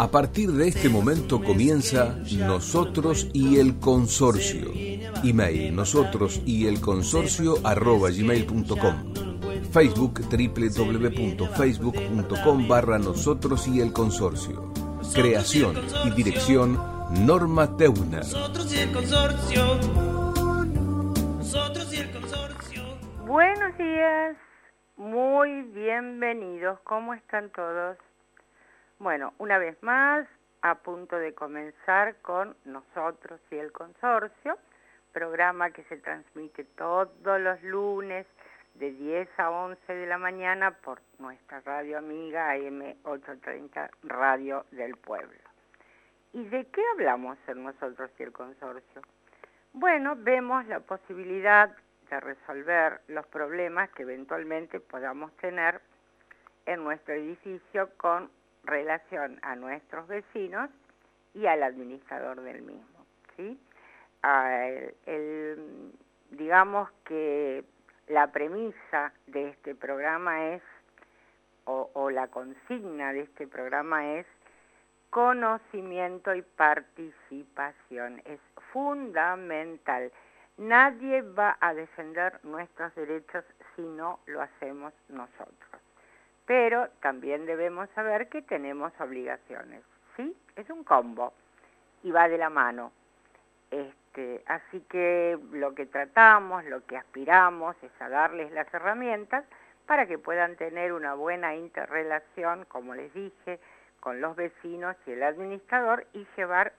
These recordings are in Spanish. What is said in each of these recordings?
A partir de este momento comienza Nosotros y el Consorcio. Email nosotros y el consorcio arroba gmail.com. Facebook www.facebook.com barra nosotros y el consorcio. Creación y dirección Norma Teuner. Nosotros y el consorcio. Nosotros y el consorcio. Buenos días, muy bienvenidos. ¿Cómo están todos? Bueno, una vez más, a punto de comenzar con nosotros y el consorcio, programa que se transmite todos los lunes de 10 a 11 de la mañana por nuestra radio amiga AM830 Radio del Pueblo. ¿Y de qué hablamos en nosotros y el consorcio? Bueno, vemos la posibilidad de resolver los problemas que eventualmente podamos tener en nuestro edificio con relación a nuestros vecinos y al administrador del mismo. ¿sí? Ah, digamos que la premisa de este programa es, o la consigna de este programa es, conocimiento y participación. Es fundamental. Nadie va a defender nuestros derechos si no lo hacemos nosotros pero también debemos saber que tenemos obligaciones, ¿sí? Es un combo y va de la mano. Este, así que lo que tratamos, lo que aspiramos es a darles las herramientas para que puedan tener una buena interrelación, como les dije, con los vecinos y el administrador y llevar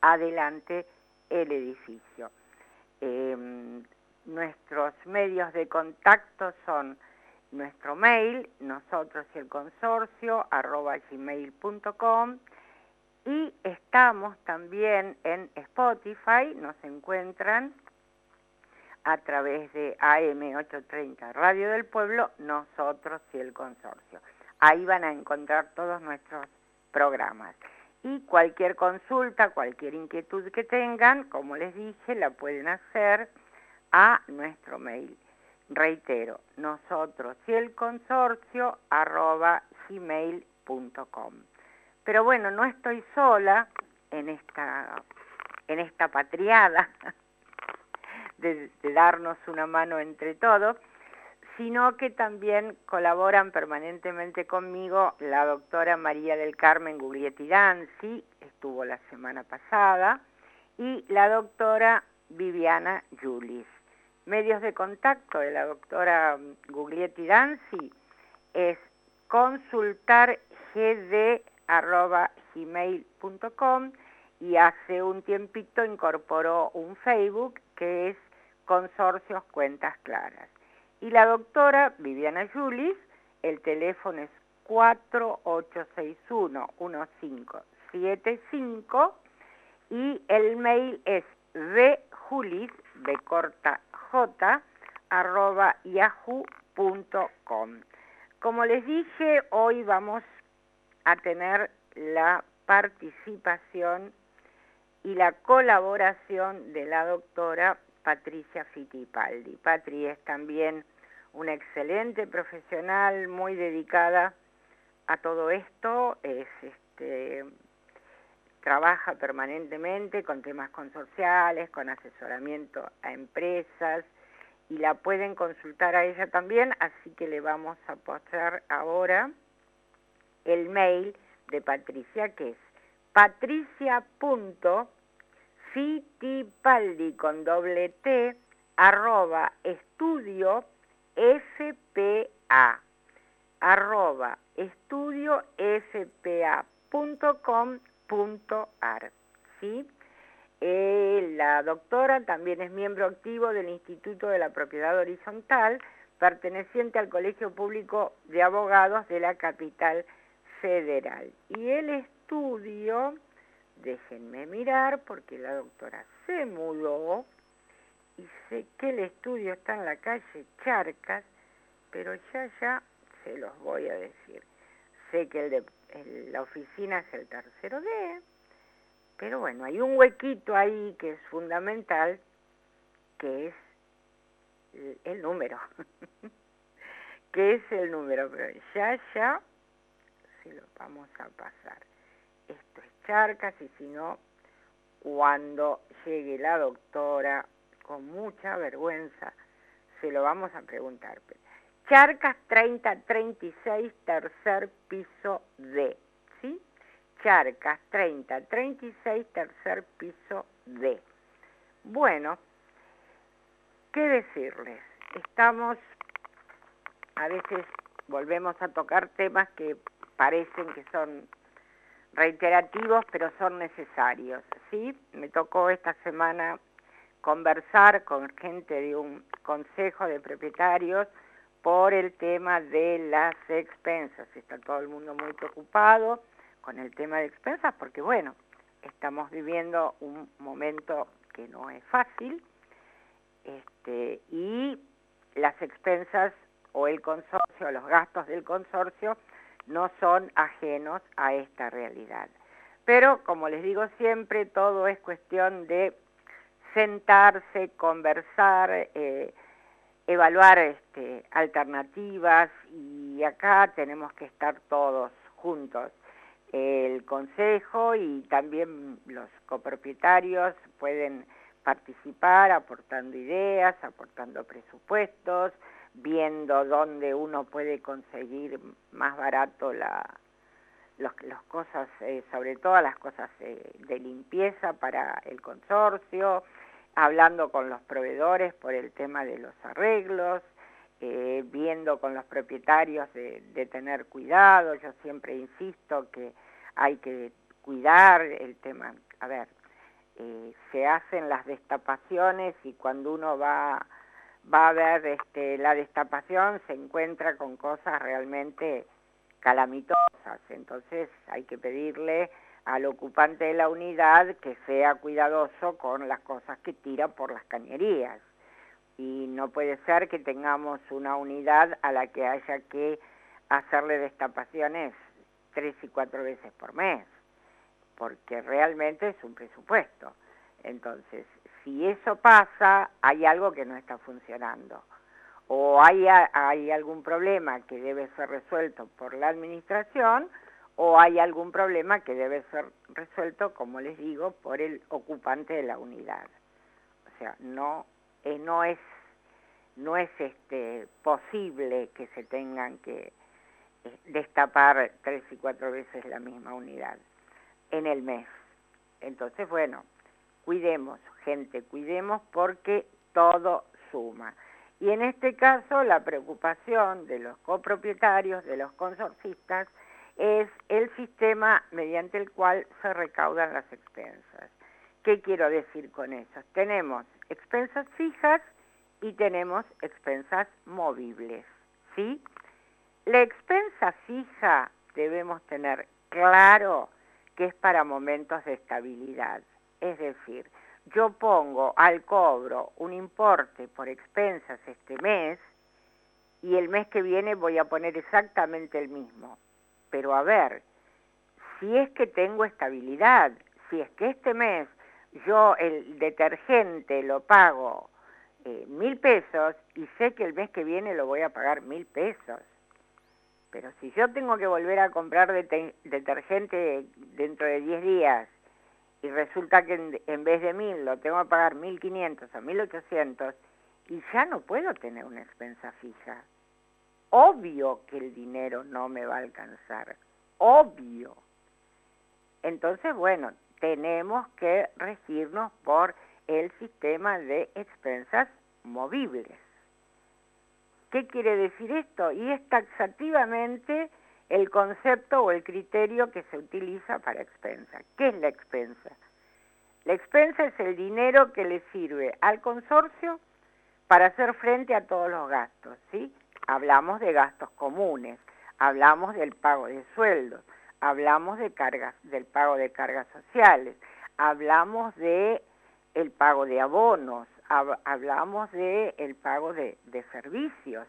adelante el edificio. Em, nuestros medios de contacto son nuestro mail, nosotros y el consorcio, arroba gmail.com y estamos también en Spotify, nos encuentran a través de AM830 Radio del Pueblo, nosotros y el consorcio. Ahí van a encontrar todos nuestros programas. Y cualquier consulta, cualquier inquietud que tengan, como les dije, la pueden hacer a nuestro mail Reitero, nosotros y el consorcio arroba gmail.com. Pero bueno, no estoy sola en esta, en esta patriada de, darnos una mano entre todos, sino que también colaboran permanentemente conmigo la doctora María del Carmen Guglietti Danzi, estuvo la semana pasada, y la doctora Viviana Julis. Medios de contacto de la doctora Guglietti Danzi es consultar gmail.com y hace un tiempito incorporó un Facebook que es Consorcios Cuentas Claras. Y la doctora Viviana Julis, el teléfono es 4861-1575 y el mail es vjulis, de corta yahoo.com. Como les dije, hoy vamos a tener la participación y la colaboración de la doctora Patricia Fittipaldi. Patri es también una excelente profesional, muy dedicada a todo esto, es este, trabaja permanentemente con temas consorciales, con asesoramiento a empresas y la pueden consultar a ella también, así que le vamos a pasar ahora el mail de Patricia que es patricia.fitipaldi con doble T arroba estudio FPA arroba estudio .ar, ¿sí? Eh, la doctora también es miembro activo del Instituto de la Propiedad Horizontal, perteneciente al Colegio Público de Abogados de la capital federal. Y el estudio, déjenme mirar, porque la doctora se mudó, y sé que el estudio está en la calle Charcas, pero ya ya se los voy a decir. Sé que el de la oficina es el tercero D, pero bueno, hay un huequito ahí que es fundamental, que es el, número, que es el número, pero ya, ya, si lo vamos a pasar. esto es Charcas y si no, cuando llegue la doctora, con mucha vergüenza, se lo vamos a preguntar. Charcas 3036, tercer piso D. ¿Sí? Charcas 3036, tercer piso D. Bueno, ¿qué decirles? Estamos, a veces volvemos a tocar temas que parecen que son reiterativos, pero son necesarios. ¿sí? Me tocó esta semana conversar con gente de un consejo de propietarios por el tema de las expensas. Está todo el mundo muy preocupado con el tema de expensas porque, bueno, estamos viviendo un momento que no es fácil este, y las expensas o el consorcio, los gastos del consorcio, no son ajenos a esta realidad. Pero, como les digo siempre, todo es cuestión de sentarse, conversar, eh, evaluar este, alternativas y acá tenemos que estar todos juntos. El consejo y también los copropietarios pueden participar aportando ideas, aportando presupuestos, viendo dónde uno puede conseguir más barato la, los, las cosas, eh, sobre todo las cosas eh, de limpieza para el consorcio, hablando con los proveedores por el tema de los arreglos, eh, viendo con los propietarios de, tener cuidado. Yo siempre insisto que hay que cuidar el tema. A ver, eh, se hacen las destapaciones y cuando uno va, va a ver este, la destapación se encuentra con cosas realmente calamitosas. Entonces hay que pedirle al ocupante de la unidad que sea cuidadoso con las cosas que tira por las cañerías. Y no puede ser que tengamos una unidad a la que haya que hacerle destapaciones tres y cuatro veces por mes, porque realmente es un presupuesto. Entonces, si eso pasa, hay algo que no está funcionando. O hay, hay algún problema que debe ser resuelto por la administración, o hay algún problema que debe ser resuelto, como les digo, por el ocupante de la unidad. O sea, no, eh, no es, no es este, posible que se tengan que eh, destapar tres y cuatro veces la misma unidad en el mes. Entonces, bueno, cuidemos, gente, cuidemos porque todo suma. Y en este caso, la preocupación de los copropietarios, de los consorcistas, es el sistema mediante el cual se recaudan las expensas. ¿Qué quiero decir con eso? Tenemos expensas fijas y tenemos expensas movibles, ¿sí? La expensa fija debemos tener claro que es para momentos de estabilidad, es decir, yo pongo al cobro un importe por expensas este mes y el mes que viene voy a poner exactamente el mismo pero a ver, si es que tengo estabilidad, si es que este mes yo el detergente lo pago eh, mil pesos y sé que el mes que viene lo voy a pagar mil pesos, pero si yo tengo que volver a comprar detergente dentro de diez días y resulta que en, en, vez de mil lo tengo que pagar mil quinientos o mil ochocientos y ya no puedo tener una expensa fija obvio que el dinero no me va a alcanzar, obvio. Entonces, bueno, tenemos que regirnos por el sistema de expensas movibles. ¿Qué quiere decir esto? Y es taxativamente el concepto o el criterio que se utiliza para expensa. ¿Qué es la expensa? La expensa es el dinero que le sirve al consorcio para hacer frente a todos los gastos, ¿sí? Hablamos de gastos comunes, hablamos del pago de sueldos, hablamos del pago de cargas sociales, hablamos de el pago de abonos, hablamos de el pago de, servicios,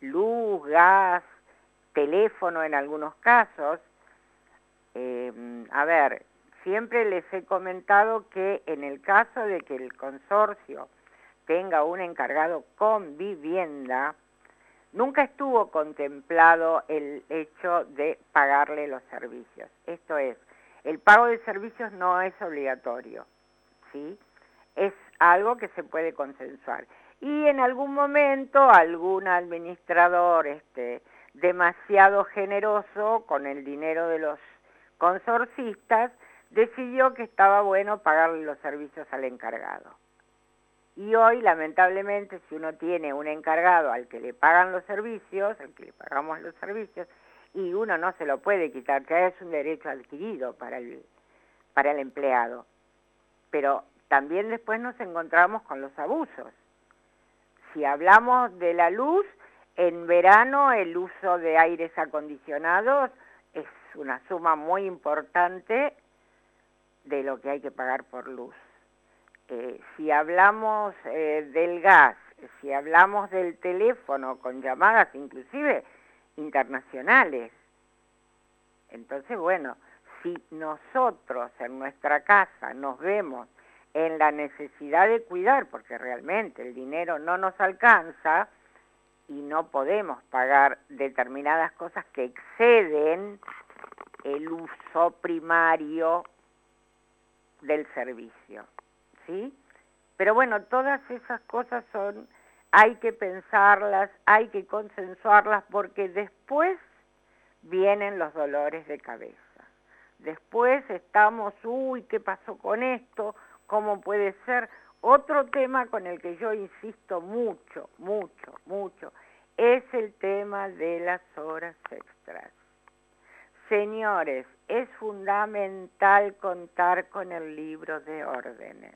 luz, gas, teléfono en algunos casos. Em, a ver, siempre les he comentado que en el caso de que el consorcio tenga un encargado con vivienda, Nunca estuvo contemplado el hecho de pagarle los servicios. Esto es, el pago de servicios no es obligatorio, ¿sí? Es algo que se puede consensuar. Y en algún momento algún administrador este, demasiado generoso con el dinero de los consorcistas decidió que estaba bueno pagarle los servicios al encargado. Y hoy, lamentablemente, si uno tiene un encargado al que le pagan los servicios, al que le pagamos los servicios, y uno no se lo puede quitar, ya es un derecho adquirido para el, para el empleado. Pero también después nos encontramos con los abusos. Si hablamos de la luz, en verano el uso de aires acondicionados es una suma muy importante de lo que hay que pagar por luz. Eh, si hablamos eh, del gas, si hablamos del teléfono con llamadas inclusive internacionales, entonces bueno, si nosotros en nuestra casa nos vemos en la necesidad de cuidar, porque realmente el dinero no nos alcanza y no podemos pagar determinadas cosas que exceden el uso primario del servicio, ¿sí? Pero bueno, todas esas cosas son, hay que pensarlas, hay que consensuarlas, porque después vienen los dolores de cabeza. Después estamos, uy, ¿qué pasó con esto? ¿Cómo puede ser? Otro tema con el que yo insisto mucho, mucho, mucho, es el tema de las horas extras. Señores, es fundamental contar con el libro de órdenes.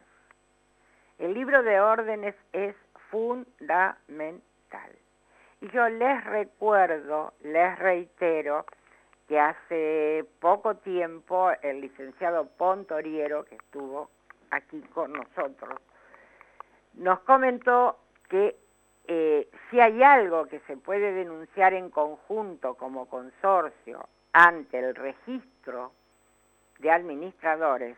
El libro de órdenes es fundamental. Y yo les recuerdo, les reitero, que hace poco tiempo el licenciado Pontoriero, que estuvo aquí con nosotros, nos comentó que eh, si hay algo que se puede denunciar en conjunto como consorcio ante el registro de administradores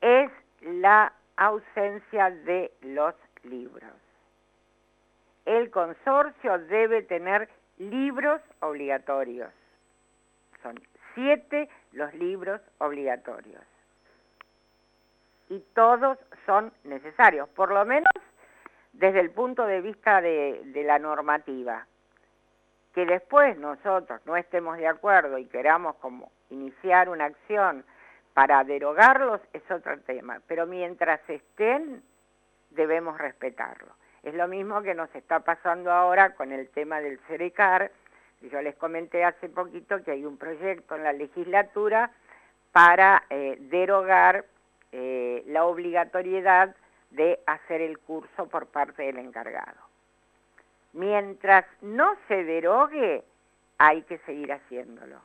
es la ausencia de los libros. El consorcio debe tener libros obligatorios. Son siete los libros obligatorios. Y todos son necesarios, por lo menos desde el punto de vista de, la normativa que después nosotros no estemos de acuerdo y queramos como iniciar una acción para derogarlos es otro tema, pero mientras estén debemos respetarlo. Es lo mismo que nos está pasando ahora con el tema del CERECAR. Yo les comenté hace poquito que hay un proyecto en la legislatura para eh, derogar eh, la obligatoriedad de hacer el curso por parte del encargado. Mientras no se derogue, hay que seguir haciéndolo.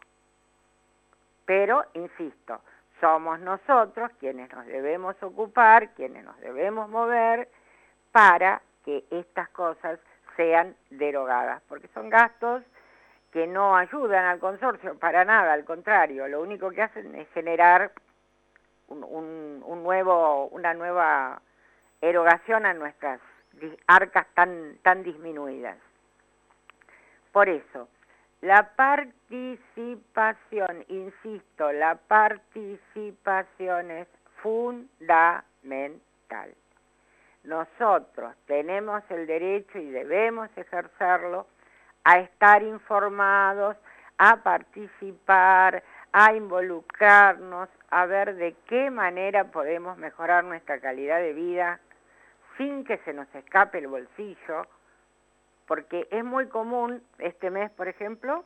Pero, insisto, somos nosotros quienes nos debemos ocupar, quienes nos debemos mover para que estas cosas sean derogadas, porque son gastos que no ayudan al consorcio para nada, al contrario, lo único que hacen es generar una nueva erogación a nuestras arcas tan disminuidas. Por eso, la participación, insisto, la participación es fundamental. Nosotros tenemos el derecho y debemos ejercerlo a estar informados, a participar, a involucrarnos, a ver de qué manera podemos mejorar nuestra calidad de vida sin que se nos escape el bolsillo, porque es muy común este mes, por ejemplo,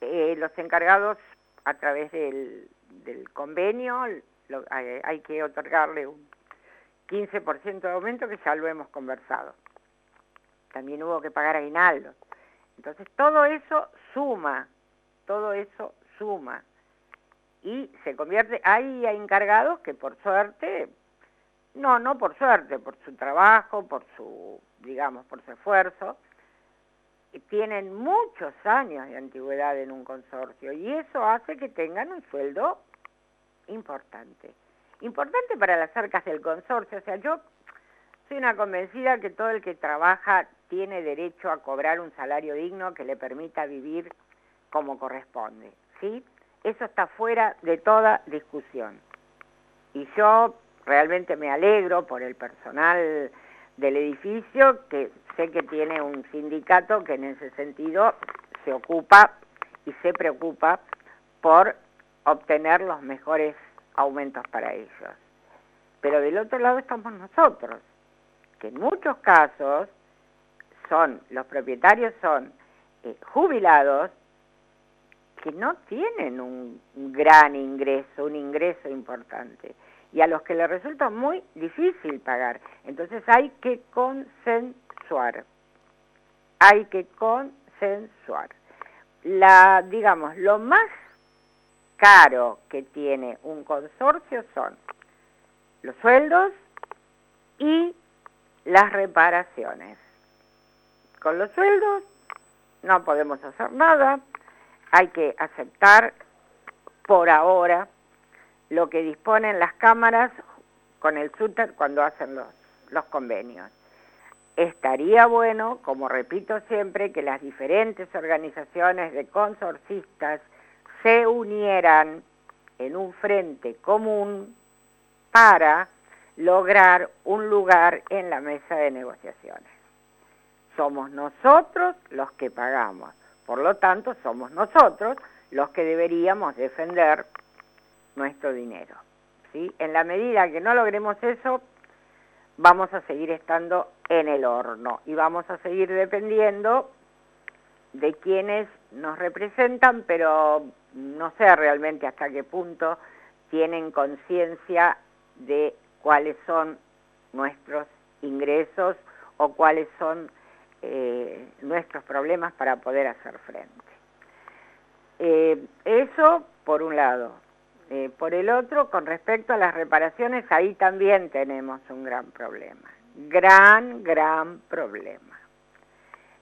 eh, los encargados a través del, convenio hay, que otorgarle un 15% de aumento que ya lo hemos conversado. También hubo que pagar aguinaldos. Entonces todo eso suma, todo eso suma. Y se convierte, hay encargados que por suerte no, no por suerte, por su trabajo, por su, digamos, por su esfuerzo. Tienen muchos años de antigüedad en un consorcio y eso hace que tengan un sueldo importante. Importante para las arcas del consorcio. O sea, yo soy una convencida que todo el que trabaja tiene derecho a cobrar un salario digno que le permita vivir como corresponde, ¿sí? eso está fuera de toda discusión. Y yo realmente me alegro por el personal del edificio, que sé que tiene un sindicato que en ese sentido se ocupa y se preocupa por obtener los mejores aumentos para ellos. Pero del otro lado estamos nosotros, que en muchos casos son, los propietarios son eh, jubilados que no tienen un, gran ingreso, un ingreso importante, y a los que les resulta muy difícil pagar. Entonces hay que consensuar, hay que consensuar. La, digamos, lo más caro que tiene un consorcio son los sueldos y las reparaciones. Con los sueldos no podemos hacer nada, hay que aceptar por ahora lo que disponen las cámaras con el SUTER cuando hacen los, los convenios. Estaría bueno, como repito siempre, que las diferentes organizaciones de consorcistas se unieran en un frente común para lograr un lugar en la mesa de negociaciones. Somos nosotros los que pagamos. Por lo tanto, somos nosotros los que deberíamos defender nuestro dinero. ¿sí? En la medida que no logremos eso, vamos a seguir estando en el horno y vamos a seguir dependiendo de quienes nos representan, pero no sé realmente hasta qué punto tienen conciencia de cuáles son nuestros ingresos o cuáles son eh, nuestros problemas para poder hacer frente. Eh, eso por un lado. Eh, por el otro, con respecto a las reparaciones, ahí también tenemos un gran problema. Gran, gran problema.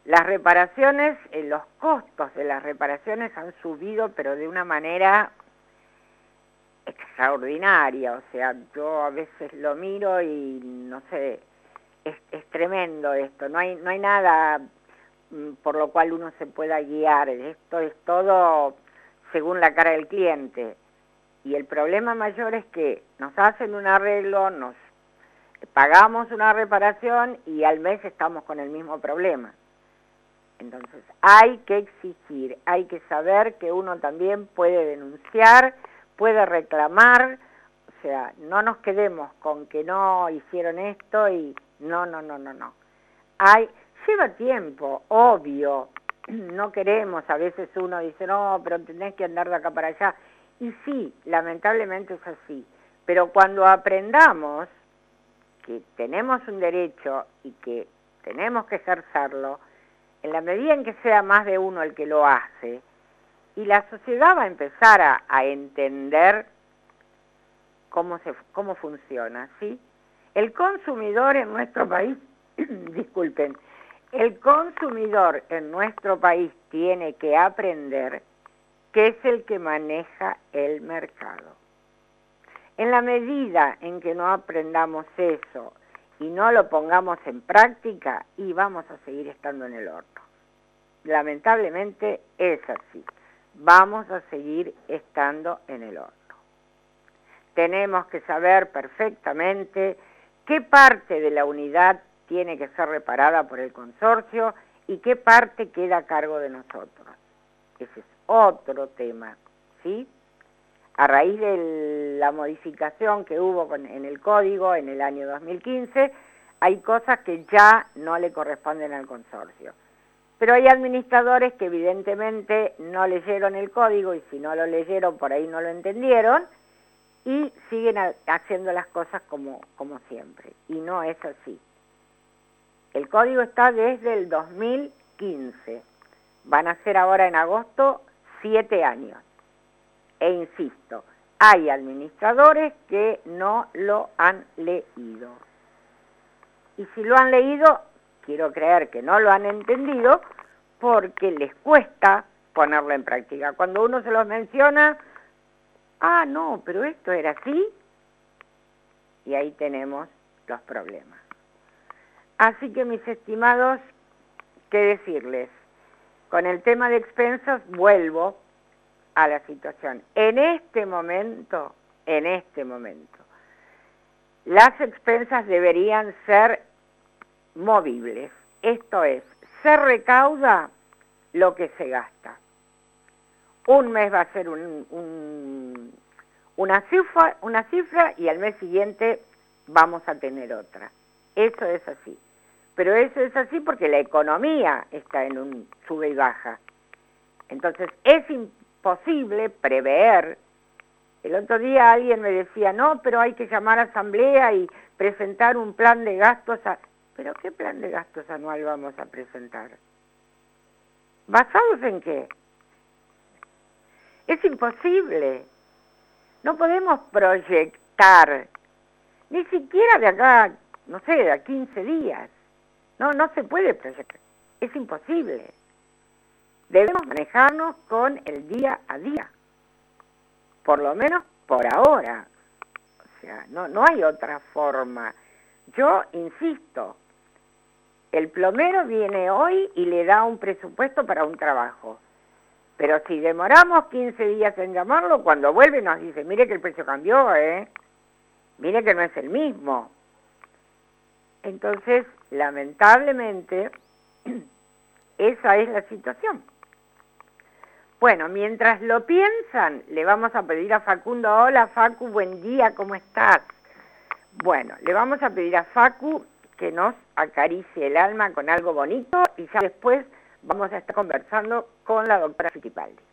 Las reparaciones, los costos de las reparaciones han subido, pero de una manera extraordinaria. O sea, yo a veces lo miro y no sé, es, tremendo esto, no hay, no hay nada mm, por lo cual uno se pueda guiar, esto es todo según la cara del cliente. Y el problema mayor es que nos hacen un arreglo, nos pagamos una reparación y al mes estamos con el mismo problema. Entonces hay que exigir, hay que saber que uno también puede denunciar, puede reclamar, o sea, no nos quedemos con que no hicieron esto y no, no, no, no, no. Hay, lleva tiempo, obvio. No queremos, a veces uno dice, no, pero tenés que andar de acá para allá. Y sí, lamentablemente es así. Pero cuando aprendamos que tenemos un derecho y que tenemos que ejercerlo, en la medida en que sea más de uno el que lo hace, y la sociedad va a empezar a, entender cómo, se, cómo funciona, ¿sí? El consumidor en nuestro país, disculpen, el consumidor en nuestro país tiene que aprender que es el que maneja el mercado. En la medida en que no aprendamos eso y no lo pongamos en práctica, y vamos a seguir estando en el horno. Lamentablemente es así. Vamos a seguir estando en el horno. Tenemos que saber perfectamente qué parte de la unidad tiene que ser reparada por el consorcio y qué parte queda a cargo de nosotros. Ese es otro tema, ¿sí? A raíz de la modificación que hubo en el código en el año 2015, hay cosas que ya no le corresponden al consorcio. Pero hay administradores que evidentemente no leyeron el código y si no lo leyeron por ahí no lo entendieron y siguen haciendo las cosas como, siempre. Y no es así. El código está desde el 2015. Van a ser ahora en agosto siete años. E insisto, hay administradores que no lo han leído. Y si lo han leído, quiero creer que no lo han entendido porque les cuesta ponerlo en práctica. Cuando uno se los menciona, ah, no, pero esto era así, y ahí tenemos los problemas. Así que mis estimados, ¿qué decirles? Con el tema de expensas vuelvo, a la situación. En este momento, en este momento, las expensas deberían ser movibles. Esto es, se recauda lo que se gasta. Un mes va a ser una cifra y al mes siguiente vamos a tener otra. Eso es así. Pero eso es así porque la economía está en un sube y baja. Entonces es imposible prever. El otro día alguien me decía, no, pero hay que llamar a asamblea y presentar un plan de gastos. ¿Pero qué plan de gastos anual vamos a presentar? ¿Basados en qué? Es imposible. No podemos proyectar, ni siquiera de acá, no sé, de a 15 días. No, no se puede proyectar. Es imposible. Debemos manejarnos con el día a día. Por lo menos por ahora. O sea, no, no hay otra forma. Yo insisto, el plomero viene hoy y le da un presupuesto para un trabajo. Pero si demoramos 15 días en llamarlo, cuando vuelve nos dice, mire que el precio cambió, ¿eh? Mire que no es el mismo. Entonces, lamentablemente, esa es la situación. Bueno, mientras lo piensan, le vamos a pedir a Facundo, hola Facu, buen día, ¿cómo estás? Bueno, le vamos a pedir a Facu que nos acaricie el alma con algo bonito y ya después vamos a estar conversando con la doctora Fittipaldi.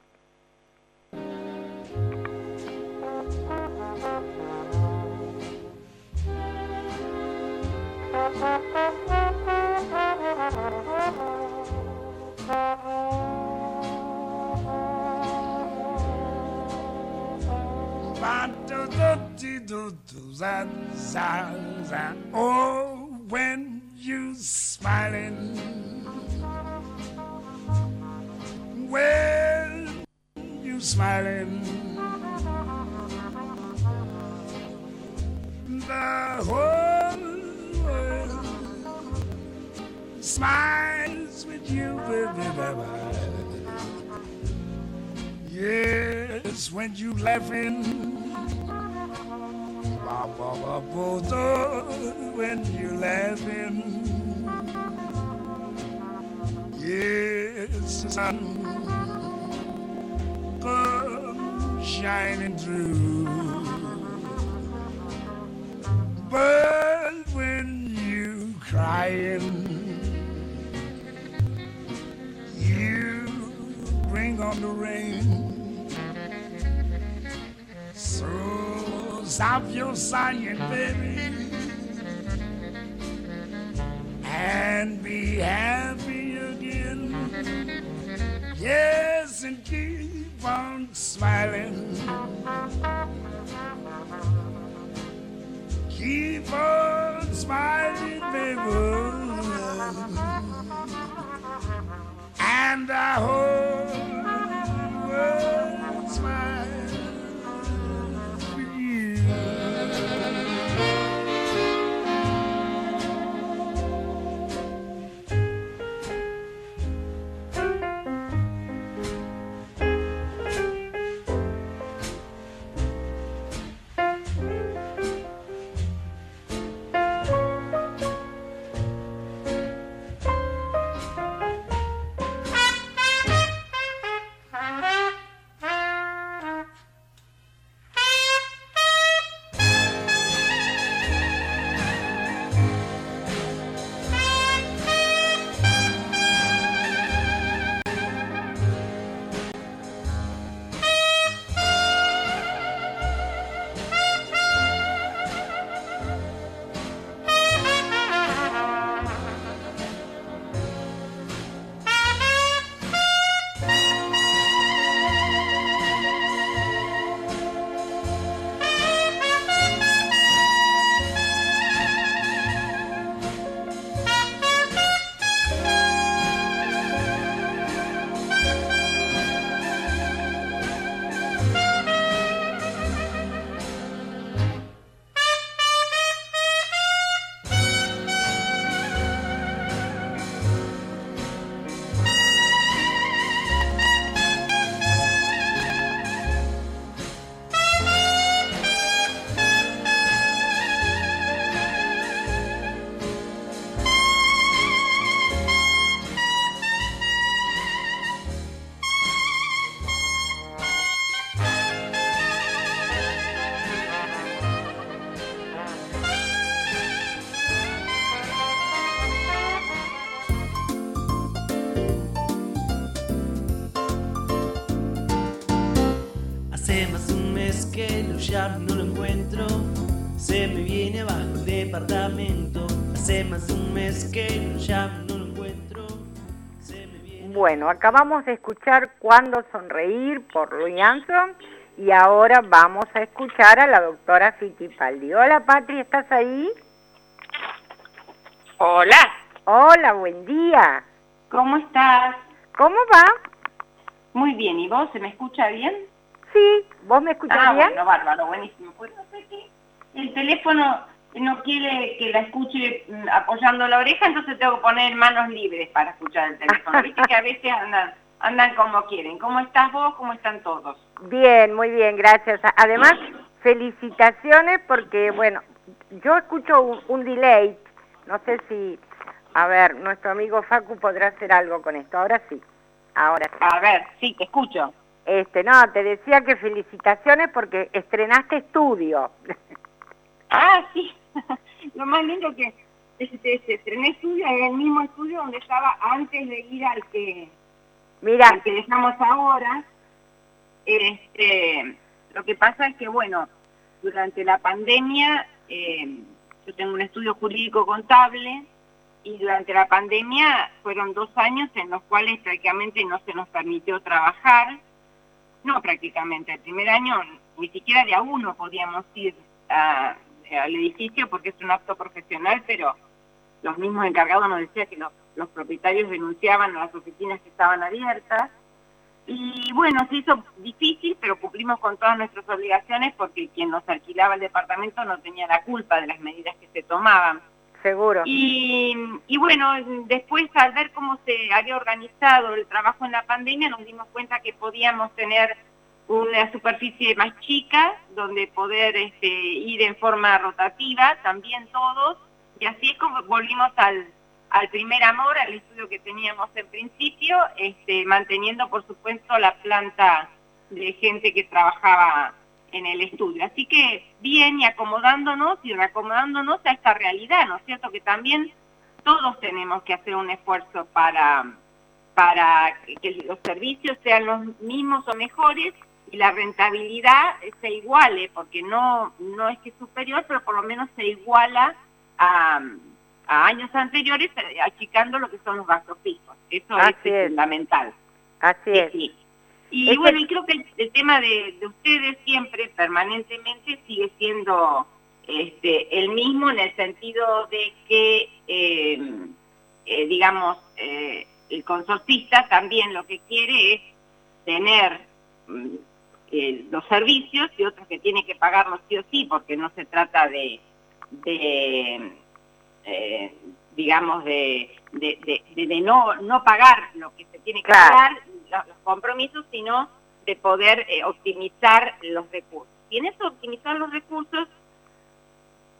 Oh, when you smiling, when you smiling, the whole smiles with you. Yes, when you laughing when you're laughing. Yes, sun comes shining through. little Zion, baby. Bueno, acabamos de escuchar Cuando sonreír por Louis Armstrong y ahora vamos a escuchar a la doctora Fittipaldi. Hola Patri, ¿estás ahí? Hola, Hola, buen día. ¿cómo estás? ¿Cómo va? Muy bien, ¿y vos? ¿Se me escucha bien? Sí, ¿vos me escuchas ah, bien? bueno, bárbaro, buenísimo. Pues no sé qué, el teléfono no quiere que la escuche mm, apoyando la oreja, entonces tengo que poner manos libres para escuchar el teléfono. Viste que a veces andan, andan como quieren. ¿Cómo estás vos? ¿Cómo están todos? Bien, muy bien, gracias. Además, felicitaciones porque, bueno, yo escucho un, un delay, no sé si, a ver, nuestro amigo Facu podrá hacer algo con esto, ahora sí, ahora sí. A ver, sí, te escucho. Este, no, te decía que felicitaciones porque estrenaste estudio. Ah, sí. Lo más lindo que este, se estrené estudio en el mismo estudio donde estaba antes de ir al que Mira, al que dejamos ahora. Este, lo que pasa es que, bueno, durante la pandemia, eh, yo tengo un estudio jurídico contable y durante la pandemia fueron dos años en los cuales prácticamente no se nos permitió trabajar. No prácticamente, el primer año ni siquiera de a uno podíamos ir a- al edificio porque es un acto profesional, pero los mismos encargados nos decían que los, los propietarios denunciaban a las oficinas que estaban abiertas. Y bueno, se hizo difícil, pero cumplimos con todas nuestras obligaciones porque quien nos alquilaba el departamento no tenía la culpa de las medidas que se tomaban. seguro. Y, y bueno, después al ver cómo se había organizado el trabajo en la pandemia, nos dimos cuenta que podíamos tener una superficie más chica donde poder este, ir en forma rotativa, también todos, y así es como volvimos al, al primer amor, al estudio que teníamos en principio, este, manteniendo por supuesto la planta de gente que trabajaba en el estudio. Así que bien y acomodándonos y reacomodándonos a esta realidad, ¿no es cierto? Que también todos tenemos que hacer un esfuerzo para, para que- que los servicios sean los mismos o mejores y la rentabilidad se iguale, porque no, no es que es superior, pero por lo menos se iguala a, a años anteriores, eh, achicando lo que son los gastos fijos. Eso Así es, es. fundamental. Así Sí, es. sí. Y bueno, y creo que el, el tema de, de ustedes siempre, permanentemente, sigue siendo este, el mismo en el sentido de que, eh, eh, digamos, eh, el consorcista también lo que quiere es tener mm, eh, los servicios y otros que tiene que pagarlos sí o sí, porque no se trata de, de eh, digamos, de, no, no pagar lo que se tiene que Claro. pagar, los, los compromisos, sino de poder eh, optimizar los recursos. Y en eso optimizar los recursos,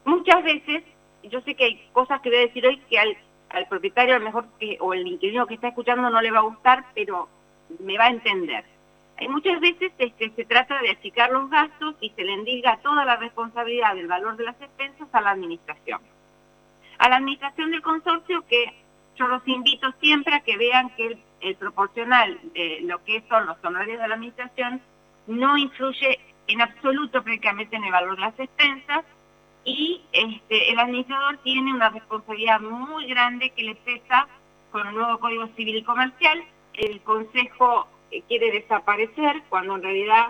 muchas veces, yo sé que hay cosas que voy a decir hoy que al, al propietario a lo mejor que, o el inquilino que está escuchando no le va a gustar, pero me va a entender. Muchas veces este, se trata de achicar los gastos y se le endilga toda la responsabilidad del valor de las expensas a la administración. A la administración del consorcio que yo los invito siempre a que vean que el, el proporcional de lo que son los honorarios de la administración no influye en absoluto prácticamente en el valor de las expensas y este, el administrador tiene una responsabilidad muy grande que le pesa con el nuevo Código Civil y Comercial. El Consejo eh, quiere desaparecer cuando en realidad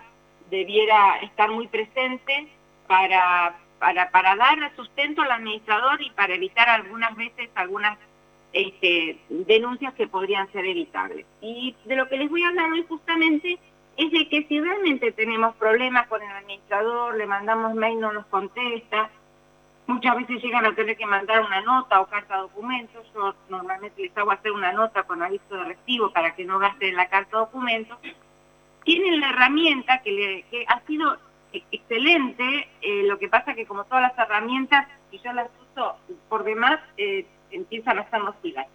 debiera estar muy presente para, para, para dar sustento al administrador y para evitar algunas veces algunas este, denuncias que podrían ser evitables. Y de lo que les voy a hablar hoy justamente es de que si realmente tenemos problemas con el administrador, le mandamos mail, no nos contesta, muchas veces llegan a tener que mandar una nota o carta documentos, yo normalmente les hago hacer una nota con aviso de recibo para que no gasten la carta documentos, tienen la herramienta que, ha sido e- excelente, eh, lo que pasa que como todas las herramientas, si yo las uso por demás, eh, empiezan a ser nocivas.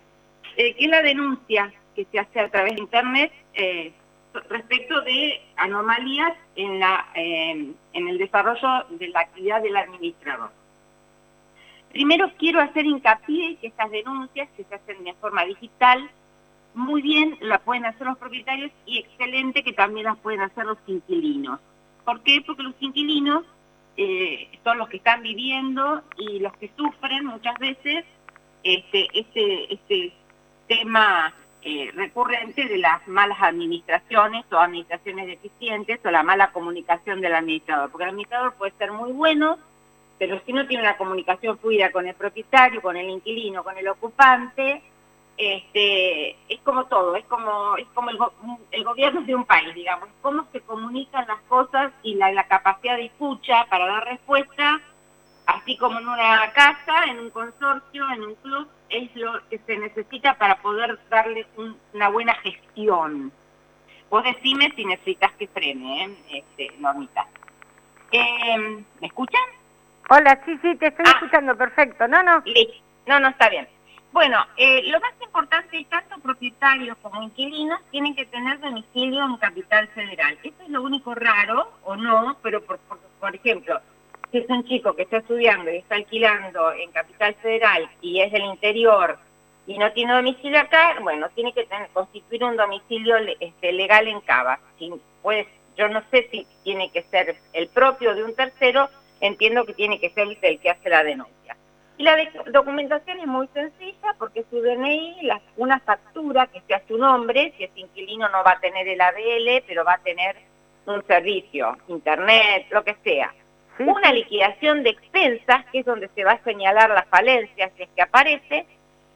Eh, que es la denuncia que se hace a través de Internet eh, respecto de anomalías en, en el desarrollo de la actividad del administrador. Primero quiero hacer hincapié que estas denuncias que se hacen de forma digital, muy bien las pueden hacer los propietarios y excelente que también las pueden hacer los inquilinos. ¿Por qué? Porque los inquilinos eh, son los que están viviendo y los que sufren muchas veces este, este, este tema eh, recurrente de las malas administraciones o administraciones deficientes o la mala comunicación del administrador. Porque el administrador puede ser muy bueno, pero si no tiene una comunicación fluida con el propietario, con el inquilino, con el ocupante, este, es como todo, es como, es como el, gobierno de un país, digamos, cómo se comunican las cosas y la, la capacidad de escucha para dar respuesta, así como en una casa, en un consorcio, en un club, es lo que se necesita para poder darle una buena gestión. Vos decime si necesitas que frene, ¿eh? este, Normita. Eh, ¿Me escuchan? Hola, sí, sí, te estoy Ah. escuchando, perfecto. No, no. No, no está bien. Bueno, eh, lo más importante, tanto propietarios como inquilinos tienen que tener domicilio en Capital Federal. Eso es lo único raro, o no, pero por, por, por ejemplo, si es un chico que está estudiando y está alquilando en Capital Federal y es del interior y no tiene domicilio acá, bueno, tiene que tener, constituir un domicilio este, legal en Cava. Si, pues, yo no sé si tiene que ser el propio de un tercero, entiendo que tiene que ser el, que hace la denuncia. Y la de- documentación es muy sencilla porque su DNI, la- una factura que se hace un nombre, si es inquilino no va a tener el ABL, pero va a tener un servicio, internet, lo que sea. sí, Una liquidación de expensas, que es donde se va a señalar las falencias si es que aparece,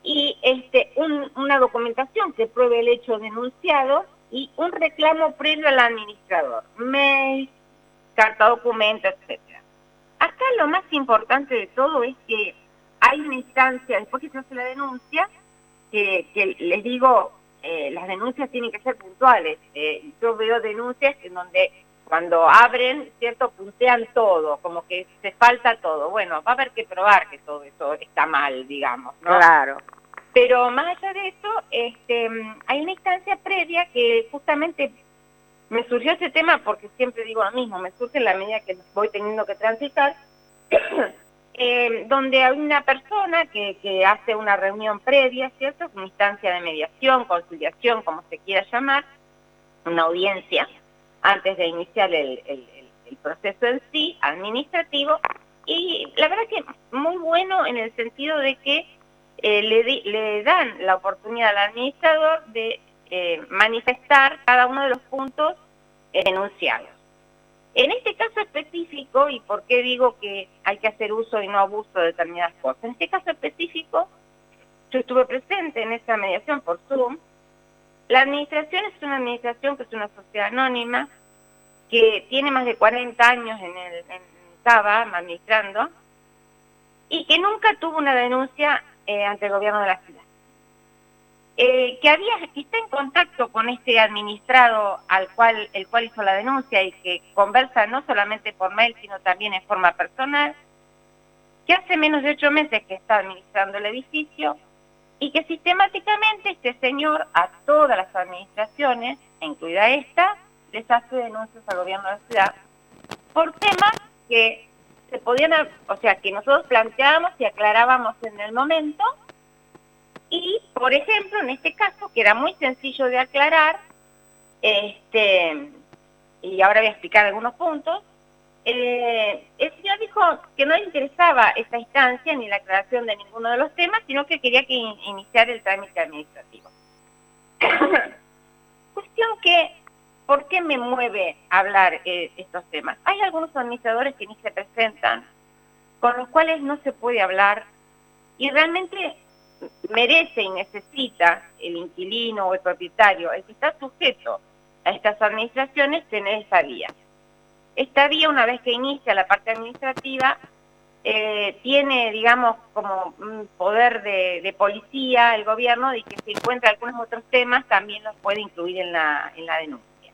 y este, un- una documentación que pruebe el hecho denunciado y un reclamo previo al administrador, mail, carta documento, etcétera. Acá lo más importante de todo es que hay una instancia, después que se hace la denuncia, que, que les digo, eh, las denuncias tienen que ser puntuales. Eh, yo veo denuncias en donde cuando abren, ¿cierto? Puntean todo, como que se falta todo. Bueno, va a haber que probar que todo eso está mal, digamos, ¿no? claro. Pero más allá de eso, este, hay una instancia previa que justamente me surgió ese tema porque siempre digo lo mismo, me surge en la medida que voy teniendo que transitar, eh, donde hay una persona que, hace una reunión previa, ¿cierto? Una instancia de mediación, conciliación, como se quiera llamar, una audiencia, antes de iniciar el, proceso en sí, administrativo, y la verdad que muy bueno en el sentido de que eh, le, le dan la oportunidad al administrador de eh, manifestar cada uno de los puntos eh, enunciados. En este caso específico, y por qué digo que hay que hacer uso y no abuso de determinadas cosas, en este caso específico, yo estuve presente en esa mediación por Zoom. La administración es una administración que es una sociedad anónima, que tiene más de 40 años en el en administrando, y que nunca tuvo una denuncia eh, ante el gobierno de la ciudad. Eh, que había que está en contacto con este administrado al cual el cual hizo la denuncia y que conversa no solamente por mail sino también en forma personal que hace menos de ocho meses que está administrando el edificio y que sistemáticamente este señor a todas las administraciones incluida esta les hace denuncias al gobierno de la ciudad por temas que se podían, o sea, que nosotros planteábamos y aclarábamos en el momento. Y, por ejemplo, en este caso, que era muy sencillo de aclarar, este, y ahora voy a explicar algunos puntos, eh, el señor dijo que no le interesaba esta instancia ni la aclaración de ninguno de los temas, sino que quería que in- iniciar el trámite administrativo. Cuestión que ¿Por qué me mueve hablar eh, estos temas? Hay algunos administradores que ni se presentan, con los cuales no se puede hablar y realmente merece y necesita el inquilino o el propietario, el que está sujeto a estas administraciones, tener esa vía. Esta vía, una vez que inicia la parte administrativa, eh, tiene, digamos, como poder de, policía el gobierno y que si encuentra algunos otros temas también los puede incluir en la, en la denuncia.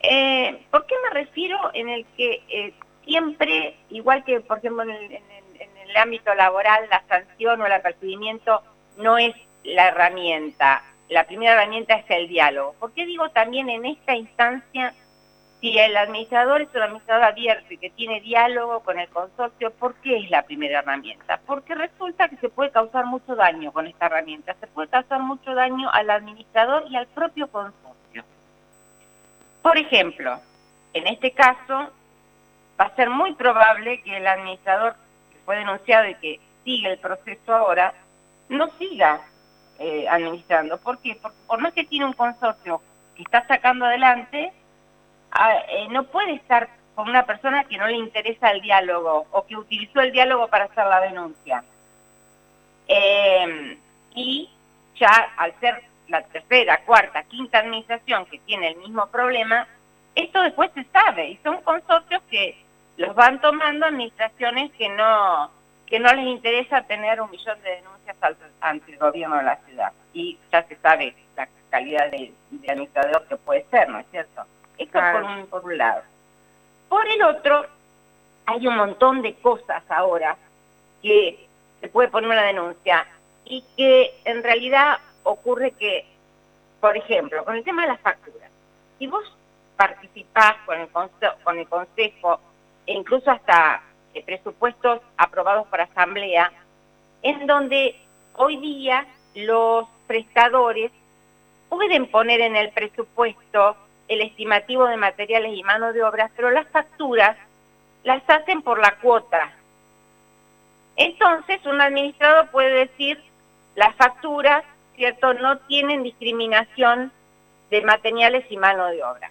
Eh, ¿Por qué me refiero en el que eh, siempre, igual que por ejemplo en el, el ámbito laboral, la sanción o el apercibimiento no es la herramienta, la primera herramienta es el diálogo? ¿Por qué digo también en esta instancia, si el administrador es un administrador abierto y que tiene diálogo con el consorcio, ¿por qué es la primera herramienta? Porque resulta que se puede causar mucho daño con esta herramienta, se puede causar mucho daño al administrador y al propio consorcio. Por ejemplo, en este caso va a ser muy probable que el administrador fue denunciado y que sigue el proceso ahora, no siga eh, administrando. ¿Por qué? Porque por más que tiene un consorcio que está sacando adelante, ah, eh, no puede estar con una persona que no le interesa el diálogo o que utilizó el diálogo para hacer la denuncia. Eh, y ya al ser la tercera, cuarta, quinta administración que tiene el mismo problema, esto después se sabe y son consorcios que los van tomando administraciones que no que no les interesa tener un millón de denuncias ante el gobierno de la ciudad. Y ya se sabe la calidad de, administrador que puede ser, ¿no es cierto? Esto por, un, por un lado. Por el otro, hay un montón de cosas ahora que se puede poner una denuncia y que en realidad ocurre que, por ejemplo, con el tema de las facturas, si vos participás con el, con el Consejo incluso hasta eh, presupuestos aprobados por asamblea, en donde hoy día los prestadores pueden poner en el presupuesto el estimativo de materiales y mano de obra, pero las facturas las hacen por la cuota. Entonces, un administrador puede decir, las facturas, ¿cierto?, no tienen discriminación de materiales y mano de obra.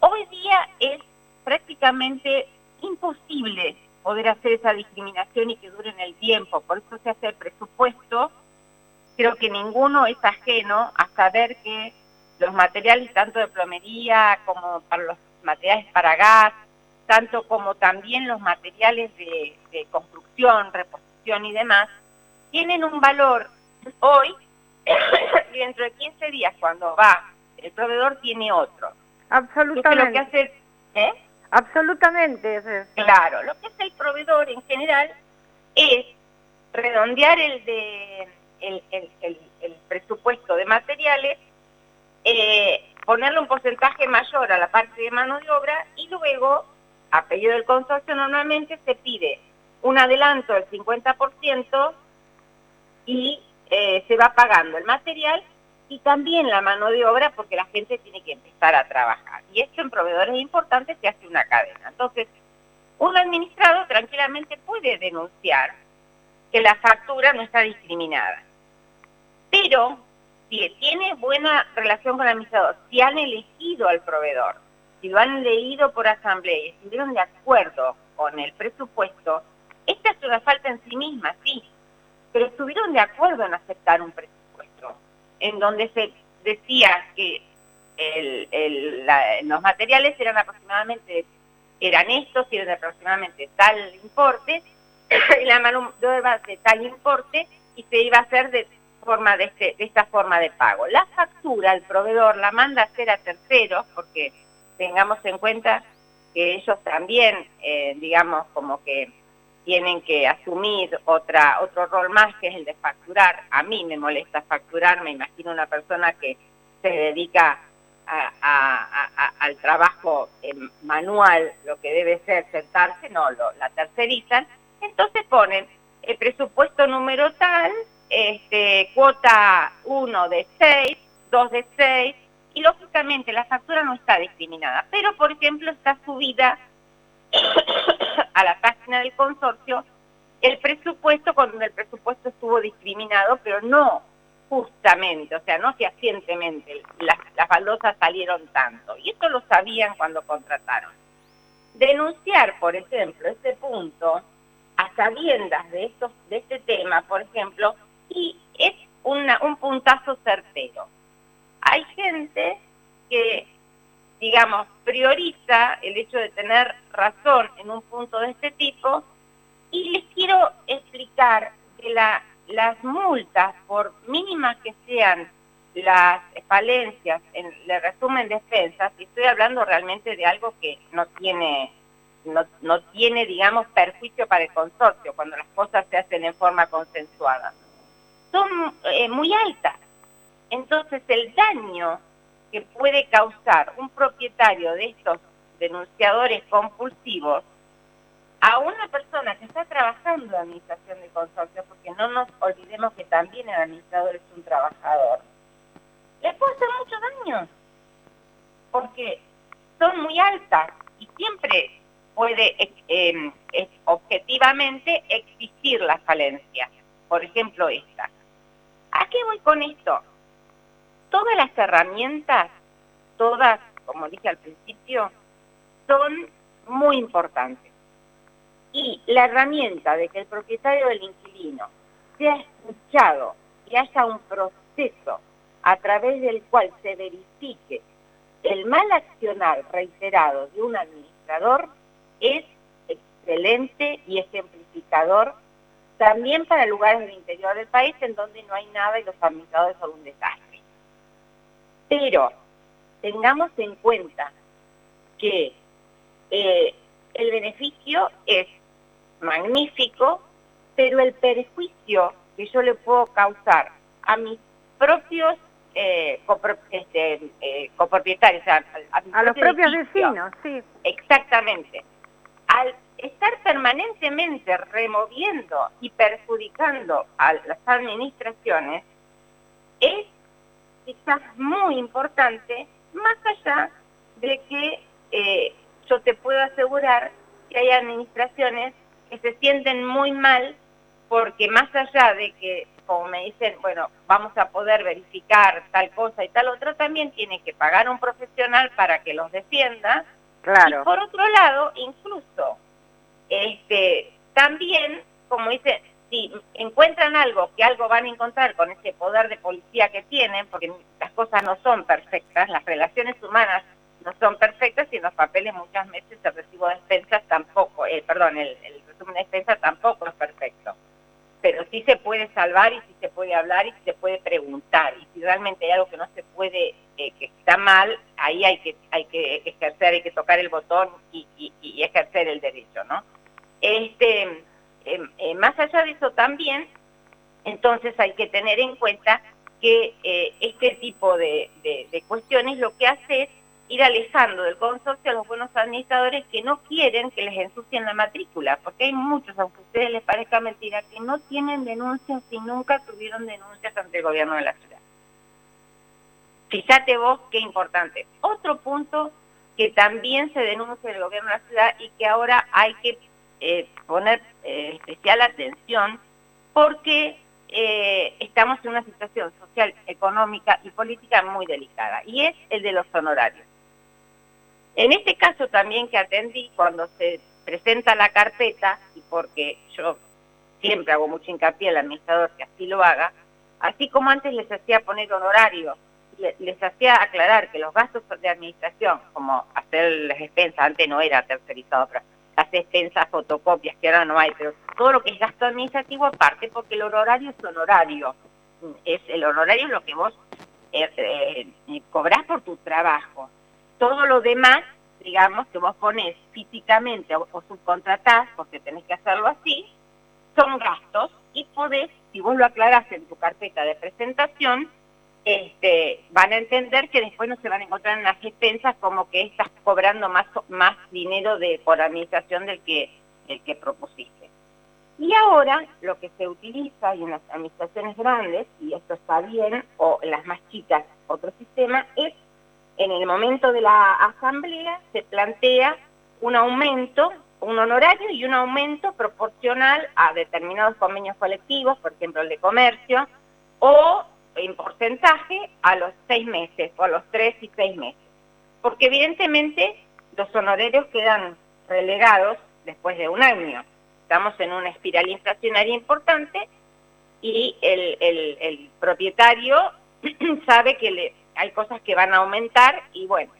Hoy día es prácticamente imposible poder hacer esa discriminación y que dure en el tiempo. Por eso se hace el presupuesto. Creo que ninguno es ajeno a saber que los materiales, tanto de plomería como para los materiales para gas, tanto como también los materiales de, construcción, reposición y demás, tienen un valor hoy y dentro de 15 días cuando va el proveedor tiene otro. Absolutamente. lo que hace, ¿eh? Absolutamente. Claro, lo que hace el proveedor en general es redondear el el, el, presupuesto de materiales, eh, ponerle un porcentaje mayor a la parte de mano de obra y luego, a pedido del consorcio, normalmente se pide un adelanto del 50% y eh, se va pagando el material y también la mano de obra porque la gente tiene que empezar a trabajar. Y esto en proveedores importantes se hace una cadena. Entonces, un administrado tranquilamente puede denunciar que la factura no está discriminada. Pero si tiene buena relación con el administrador, si han elegido al proveedor, si lo han leído por asamblea y estuvieron de acuerdo con el presupuesto, esta es una falta en sí misma, sí, pero estuvieron de acuerdo en aceptar un presupuesto en donde se decía que los materiales eran aproximadamente, eran estos eran aproximadamente tal importe, la mano de obra de tal importe, y se iba a hacer de forma de, este, de esta forma de pago. La factura, el proveedor la manda a hacer a terceros, porque tengamos en cuenta que ellos también, eh, digamos, como que tienen que asumir otra otro rol más que es el de facturar. A mí me molesta facturar, me imagino una persona que se dedica al trabajo manual, lo que debe ser sentarse, no, lo, la tercerizan, entonces ponen el presupuesto número tal, este, cuota 1 de 6, 2 de 6, y lógicamente la factura no está discriminada, pero por ejemplo está subida a la página del consorcio el presupuesto cuando el presupuesto estuvo discriminado, pero no justamente, o sea, no fehacientemente, las, las baldosas salieron tanto. Y esto lo sabían cuando contrataron. Denunciar, por ejemplo, este punto a sabiendas de, estos, de este tema, por ejemplo, y es una, un puntazo certero. Hay gente que digamos, prioriza el hecho de tener razón en un punto de este tipo y les quiero explicar que la, las multas, por mínimas que sean las falencias en el resumen de defensas, estoy hablando realmente de algo que no tiene, no, no tiene, digamos, perjuicio para el consorcio cuando las cosas se hacen en forma consensuada, son eh, muy altas. Entonces el daño que puede causar un propietario de estos denunciadores compulsivos a una persona que está trabajando en administración de consorcio, porque no nos olvidemos que también el administrador es un trabajador, le puede hacer mucho daño, porque son muy altas y siempre puede eh, eh, objetivamente existir la falencia. Por ejemplo, esta. ¿A qué voy con esto? Todas las herramientas, todas, como dije al principio, son muy importantes. Y la herramienta de que el propietario del inquilino sea escuchado y haya un proceso a través del cual se verifique el mal accionar reiterado de un administrador es excelente y ejemplificador también para lugares del interior del país en donde no hay nada y los administradores son un desastre. Pero tengamos en cuenta que eh, el beneficio es magnífico, pero el perjuicio que yo le puedo causar a mis propios eh, este, eh, copropietarios, a, los propios vecinos, sí. Exactamente. Al estar permanentemente removiendo y perjudicando a las administraciones, es quizás muy importante, más allá de que eh, yo te puedo asegurar que hay administraciones que se sienten muy mal porque más allá de que, como me dicen, bueno, vamos a poder verificar tal cosa y tal otra, también tiene que pagar un profesional para que los defienda. Claro. Y por otro lado, incluso, este, también, como dice, si encuentran algo, que algo van a encontrar con ese poder de policía que tienen, porque las cosas no son perfectas, las relaciones humanas no son perfectas y en los papeles muchas veces el recibo de expensas tampoco, eh, perdón, el, el resumen de expensas tampoco es perfecto. Pero sí se puede salvar y sí se puede hablar y sí se puede preguntar. Y si realmente hay algo que no se puede, eh, que está mal, ahí hay que, hay que ejercer, hay que tocar el botón y, y, ejercer el derecho, ¿no? Este, em, eh, más allá de eso también, entonces hay que tener en cuenta que este tipo de, cuestiones lo que hace es ir alejando del consorcio a los buenos administradores que no quieren que les ensucien la matrícula, porque hay muchos, aunque a ustedes les parezca mentira, que no tienen denuncias y nunca tuvieron denuncias ante el gobierno de la ciudad. Fíjate vos qué importante. Otro punto que también se denuncia en el gobierno de la ciudad y que ahora hay que eh, poner eh, especial atención porque eh, estamos en una situación social, económica y política muy delicada, y es el de los honorarios. En este caso también que atendí, cuando se presenta la carpeta, y porque yo siempre hago mucho hincapié al administrador que así lo haga, así como antes les hacía poner honorario, les hacía aclarar que los gastos de administración, como hacer las expensas, antes no era tercerizado, pero las expensas, fotocopias, que ahora no hay, pero todo lo que es gasto administrativo aparte, porque el honorario es honorario. Es, el honorario lo que vos eh, eh, cobrás por tu trabajo todo lo demás, digamos, que vos pones físicamente o, subcontratás, porque tenés que hacerlo así, son gastos y podés, si vos lo aclarás en tu carpeta de presentación, este, van a entender que después no se van a encontrar en las expensas como que estás cobrando más, más dinero de, por administración del que, el que propusiste. Y ahora lo que se utiliza y en las administraciones grandes, y esto está bien, o las más chicas otro sistema, es en el momento de la asamblea se plantea un aumento, un honorario y un aumento proporcional a determinados convenios colectivos, por ejemplo el de comercio, o en porcentaje a los seis meses, o a los tres y seis meses. Porque evidentemente los honorarios quedan relegados después de un año. Estamos en una espiral inflacionaria importante y el, el, el propietario sabe que le, hay cosas que van a aumentar y bueno,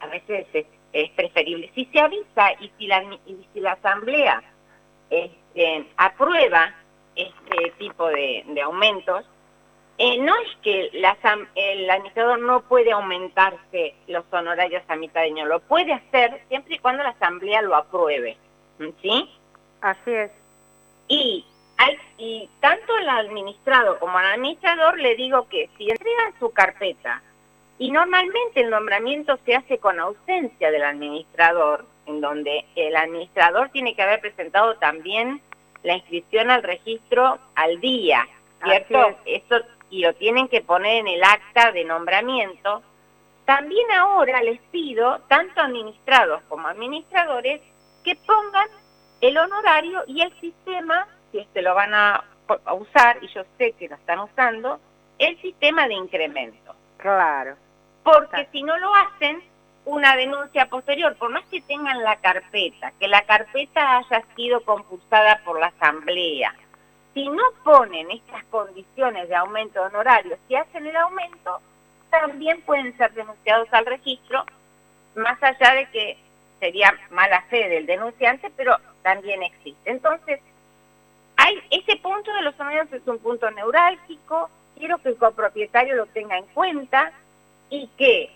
a veces es, preferible. Si se avisa y si la, si la asamblea este, aprueba este tipo de, aumentos, eh, no es que la, el administrador no puede aumentarse los honorarios a mitad de año, lo puede hacer siempre y cuando la asamblea lo apruebe, ¿sí? Así es. Y y tanto el administrado como al administrador le digo que si entregan su carpeta y normalmente el nombramiento se hace con ausencia del administrador, en donde el administrador tiene que haber presentado también la inscripción al registro al día, ¿cierto? Eso y lo tienen que poner en el acta de nombramiento. también ahora les pido, tanto administrados como administradores, que pongan el honorario y el sistema, si este lo van a, a usar, y yo sé que lo están usando, el sistema de incremento. Claro. Porque si no lo hacen, una denuncia posterior, por más que tengan la carpeta, que la carpeta haya sido compulsada por la asamblea, si no ponen estas condiciones de aumento de honorarios, si hacen el aumento, también pueden ser denunciados al registro, más allá de que sería mala fe del denunciante, pero también existe. Entonces, hay ese punto de los honorarios es un punto neurálgico, quiero que el copropietario lo tenga en cuenta y que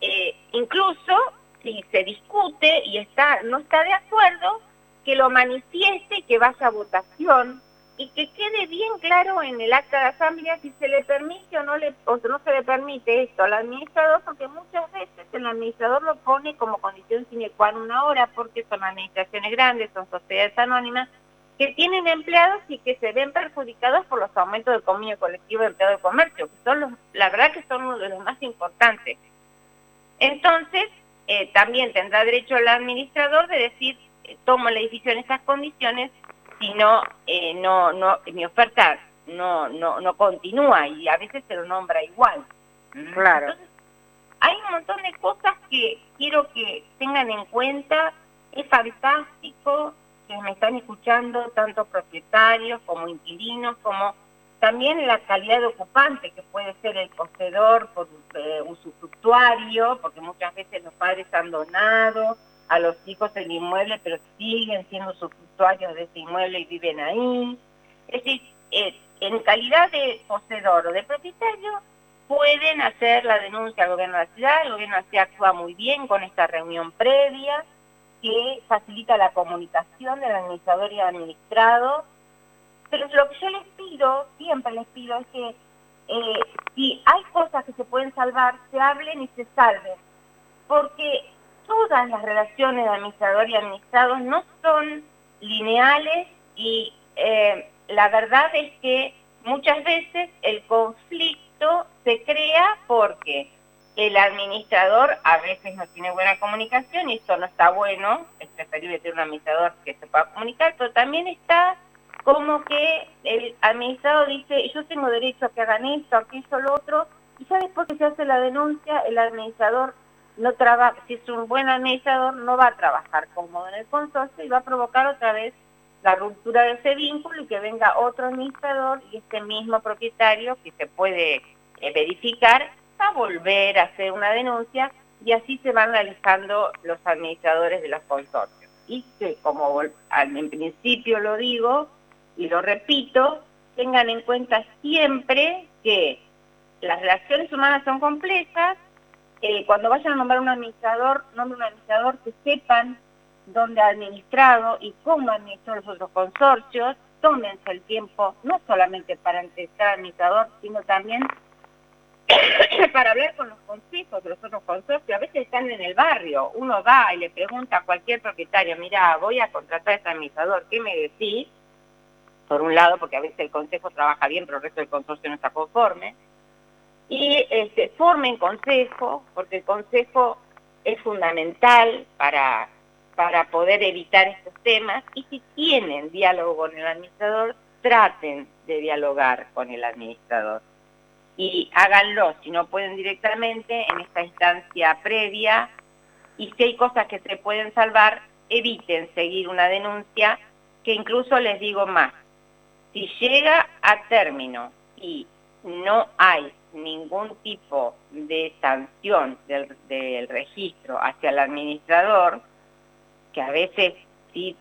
eh, incluso si se discute y está no está de acuerdo, que lo manifieste, que vaya a votación y que quede bien claro en el acta de asamblea si se le permite o no, se le permite esto al administrador, porque muchas veces el administrador lo pone como condición sine qua non una hora, porque son administraciones grandes, son sociedades anónimas, que tienen empleados y que se ven perjudicados por los aumentos del convenio colectivo de empleado de comercio, que son los, la verdad que son uno de los más importantes. Entonces, eh, también tendrá derecho el administrador de decir, eh, tomo el edificio en estas condiciones, si no, eh, no, no, mi oferta no, no, no continúa y a veces se lo nombra igual. Claro. Entonces, hay un montón de cosas que quiero que tengan en cuenta. Es fantástico que me están escuchando tanto propietarios como inquilinos, como también la calidad de ocupante, que puede ser el poseedor por eh, usufructuario, porque muchas veces los padres han donado a los hijos el inmueble, pero siguen siendo usufructuarios de ese inmueble y viven ahí. Es decir, eh, en calidad de poseedor o de propietario, pueden hacer la denuncia al gobierno de la ciudad, el gobierno de la ciudad actúa muy bien con esta reunión previa, que facilita la comunicación del administrador y administrado, pero lo que yo les pido, siempre les pido, es que eh, si hay cosas que se pueden salvar, se hablen y se salven, porque todas las relaciones de administrador y administrados no son lineales y eh, la verdad es que muchas veces el conflicto se crea porque el administrador a veces no tiene buena comunicación y eso no está bueno, es preferible tener un administrador que se pueda comunicar, pero también está como que el administrador dice, yo tengo derecho a que hagan esto, aquello, lo otro, y ya después que se hace la denuncia, el administrador no trabaja, si es un buen administrador, no va a trabajar cómodo en el consorcio y va a provocar otra vez la ruptura de ese vínculo y que venga otro administrador y este mismo propietario que se puede eh, verificar a volver a hacer una denuncia y así se van realizando los administradores de los consorcios. Y que, como en principio lo digo y lo repito, tengan en cuenta siempre que las relaciones humanas son complejas, eh, cuando vayan a nombrar un administrador, nombren un administrador que sepan dónde ha administrado y cómo administró los otros consorcios, tómense el tiempo, no solamente para entrevistar al administrador, sino también para hablar con los consejos de los otros consorcios, a veces están en el barrio, uno va y le pregunta a cualquier propietario, mira, voy a contratar a este administrador, ¿qué me decís? Por un lado, porque a veces el consejo trabaja bien, pero el resto del consorcio no está conforme. Y este, formen consejo, porque el consejo es fundamental para, para poder evitar estos temas. Y si tienen diálogo con el administrador, traten de dialogar con el administrador y háganlo, si no pueden directamente, en esta instancia previa, y si hay cosas que se pueden salvar, eviten seguir una denuncia, que incluso les digo más, si llega a término y no hay ningún tipo de sanción del, del registro hacia el administrador, que a veces sí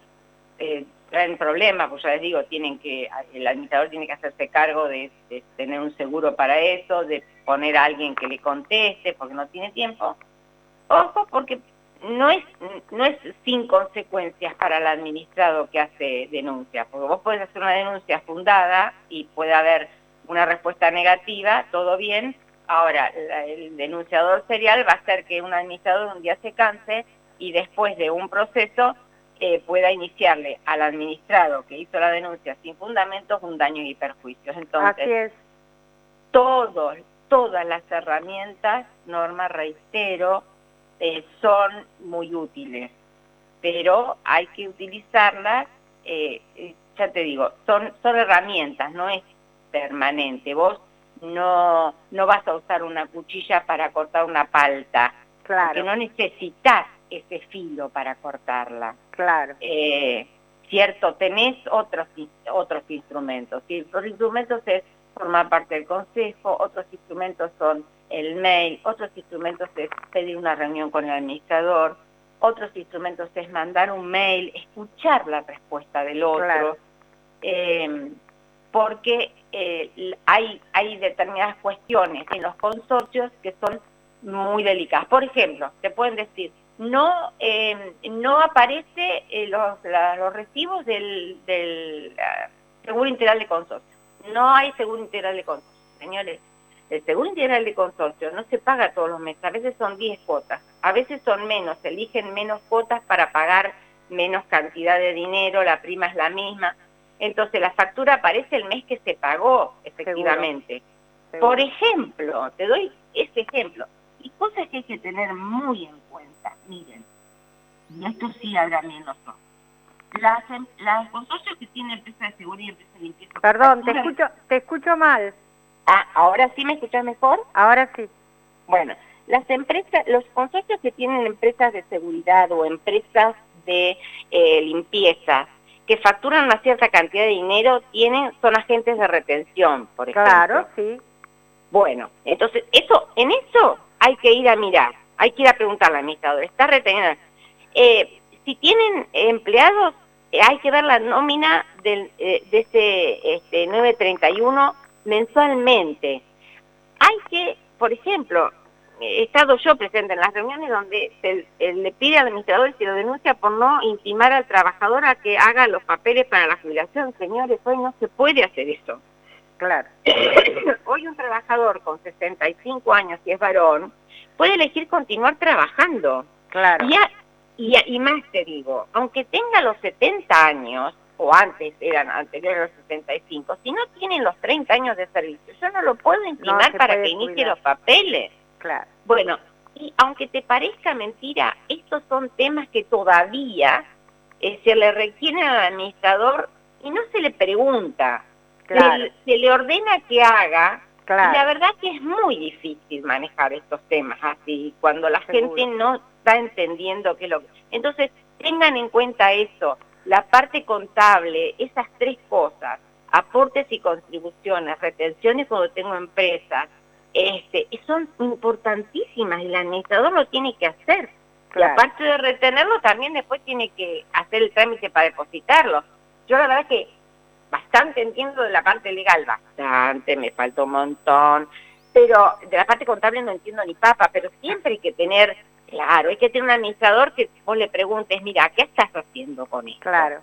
eh, traen problemas, pues ya les digo, tienen que, el administrador tiene que hacerse cargo de, tener un seguro para eso, de poner a alguien que le conteste porque no tiene tiempo. Ojo, porque no es, no es sin consecuencias para el administrado que hace denuncia, porque vos podés hacer una denuncia fundada y puede haber una respuesta negativa, todo bien. Ahora, el denunciador serial va a hacer que un administrador un día se canse y después de un proceso eh, pueda iniciarle al administrado que hizo la denuncia sin fundamentos un daño y perjuicios. Entonces, Así es. todos, todas las herramientas, Norma, reitero, eh, son muy útiles, pero hay que utilizarlas, eh, ya te digo, son, son herramientas, no es permanente. Vos no, no vas a usar una cuchilla para cortar una palta, Claro, porque no necesitas ese filo para cortarla. claro. Eh, cierto, tenés otros, otros instrumentos. Y los instrumentos es formar parte del consejo, otros instrumentos son el mail, otros instrumentos es pedir una reunión con el administrador, otros instrumentos es mandar un mail, escuchar la respuesta del otro, Claro. eh, porque eh, hay, hay determinadas cuestiones en los consorcios que son muy delicadas. Por ejemplo, te pueden decir, no eh, no aparece eh, los, los recibos del, del ah, seguro integral de consorcio. No hay seguro integral de consorcio. Señores, el seguro integral de consorcio no se paga todos los meses, a veces son 10 cuotas, a veces son menos, eligen menos cuotas para pagar menos cantidad de dinero, la prima es la misma. Entonces la factura aparece el mes que se pagó, efectivamente. seguro. Por ejemplo, te doy ese ejemplo. Y cosas que hay que tener muy en cuenta. Miren, y esto sí habrá menos. Las, em- las consorcios que tienen empresa de seguridad y empresa de limpieza. Perdón, te escucho, te escucho mal. Ah, ¿ahora sí me escuchas mejor? Ahora sí. Bueno, las empresas, los consorcios que tienen empresas de seguridad o empresas de eh, limpieza que facturan una cierta cantidad de dinero tienen son agentes de retención, por ejemplo. Claro, sí. Bueno, entonces, eso, en eso hay que ir a mirar, hay que ir a preguntarle al administrador, ¿está retenida? Eh, si tienen empleados, eh, hay que ver la nómina del, eh, de ese este, 931 mensualmente. Hay que, por ejemplo, he estado yo presente en las reuniones donde se, eh, le pide al administrador si lo denuncia por no intimar al trabajador a que haga los papeles para la jubilación. Señores, hoy no se puede hacer eso. Claro. Hoy un trabajador con 65 años, si es varón, puede elegir continuar trabajando. Claro. Y, a- y, a- y más te digo, aunque tenga los 70 años, o antes eran anteriores a los 65, si no tienen los 30 años de servicio, yo no lo puedo intimar se para que inicie los papeles. Claro. Bueno, y aunque te parezca mentira, estos son temas que todavía eh, se le requieren al administrador y no se le pregunta. Claro. Se, se le ordena que haga y la Claro. verdad que es muy difícil manejar estos temas así, cuando la Seguro. gente no está entendiendo qué es lo que... Entonces, tengan en cuenta eso, la parte contable, esas tres cosas, aportes y contribuciones, retenciones cuando tengo empresas, este, son importantísimas y el administrador lo tiene que hacer. Y aparte de retenerlo, también después tiene que hacer el trámite para depositarlo. Yo la verdad que bastante entiendo de la parte legal, bastante, me falta un montón, pero de la parte contable no entiendo ni papa, pero siempre hay que tener, claro, hay que tener un administrador que vos le preguntes, mira, ¿qué estás haciendo con esto? Claro.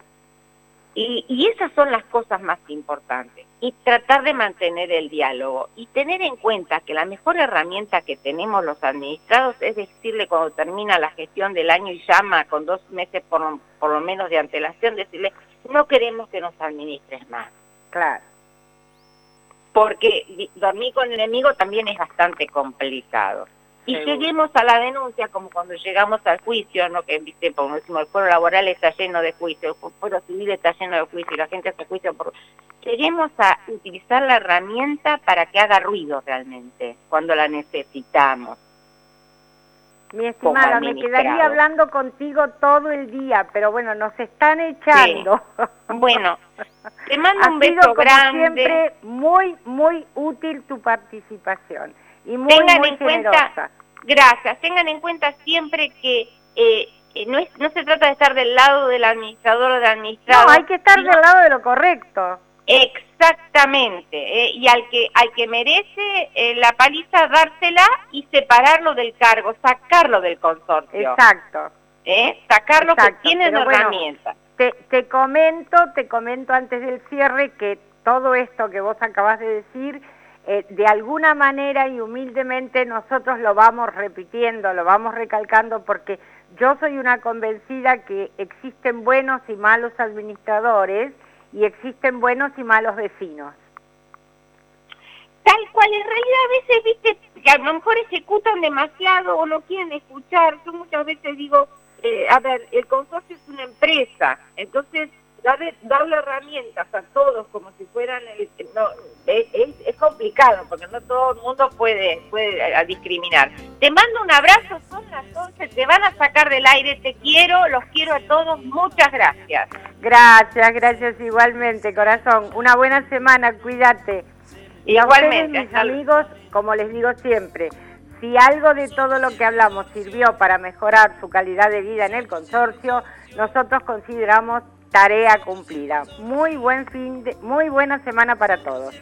Y, y esas son las cosas más importantes. Y tratar de mantener el diálogo. Y tener en cuenta que la mejor herramienta que tenemos los administrados es decirle cuando termina la gestión del año y llama con dos meses por, lo- por lo menos de antelación, decirle, no queremos que nos administres más. Claro. Porque dormir con el enemigo también es bastante complicado. Y Seguro. lleguemos a la denuncia como cuando llegamos al juicio, ¿no? que viste, como decimos, el fuero laboral está lleno de juicios, el fuero civil está lleno de juicios, y la gente hace juicio por... Lleguemos a utilizar la herramienta para que haga ruido realmente, cuando la necesitamos. Mi estimada, me quedaría hablando contigo todo el día, pero bueno, nos están echando. Bueno, te mando ha un sido beso como grande. siempre muy, muy útil tu participación y muy, Tengan muy en cuenta- Gracias. Tengan en cuenta siempre que eh, no, es, no se trata de estar del lado del administrador o del administrado. No, hay que estar sino- del lado de lo correcto. Exactamente. eh, y al que al que merece eh, la paliza, dársela y separarlo del cargo, sacarlo del consorcio. Exacto. ¿eh? Sacarlo Exacto, que pero bueno, herramientas. Te, te comento, te comento antes del cierre que todo esto que vos acabas de decir, eh, de alguna manera y humildemente nosotros lo vamos repitiendo, lo vamos recalcando porque yo soy una convencida que existen buenos y malos administradores y existen buenos y malos vecinos. tal cual. En realidad a veces, viste, que a lo mejor ejecutan demasiado o no quieren escuchar. Yo muchas veces digo, eh, a ver, el consorcio es una empresa, entonces darle, darle herramientas a todos como si fueran el, no, es, es, complicado porque no todo el mundo puede puede a, discriminar. Te mando un abrazo son las 11 te van a sacar del aire te quiero los quiero a todos muchas gracias. Gracias gracias igualmente corazón. Una buena semana cuídate. Y igualmente a ustedes, mis amigos como les digo siempre si algo de todo lo que hablamos sirvió para mejorar su calidad de vida en el consorcio, nosotros consideramos tarea cumplida. Muy buen fin, de, muy buena semana para todos.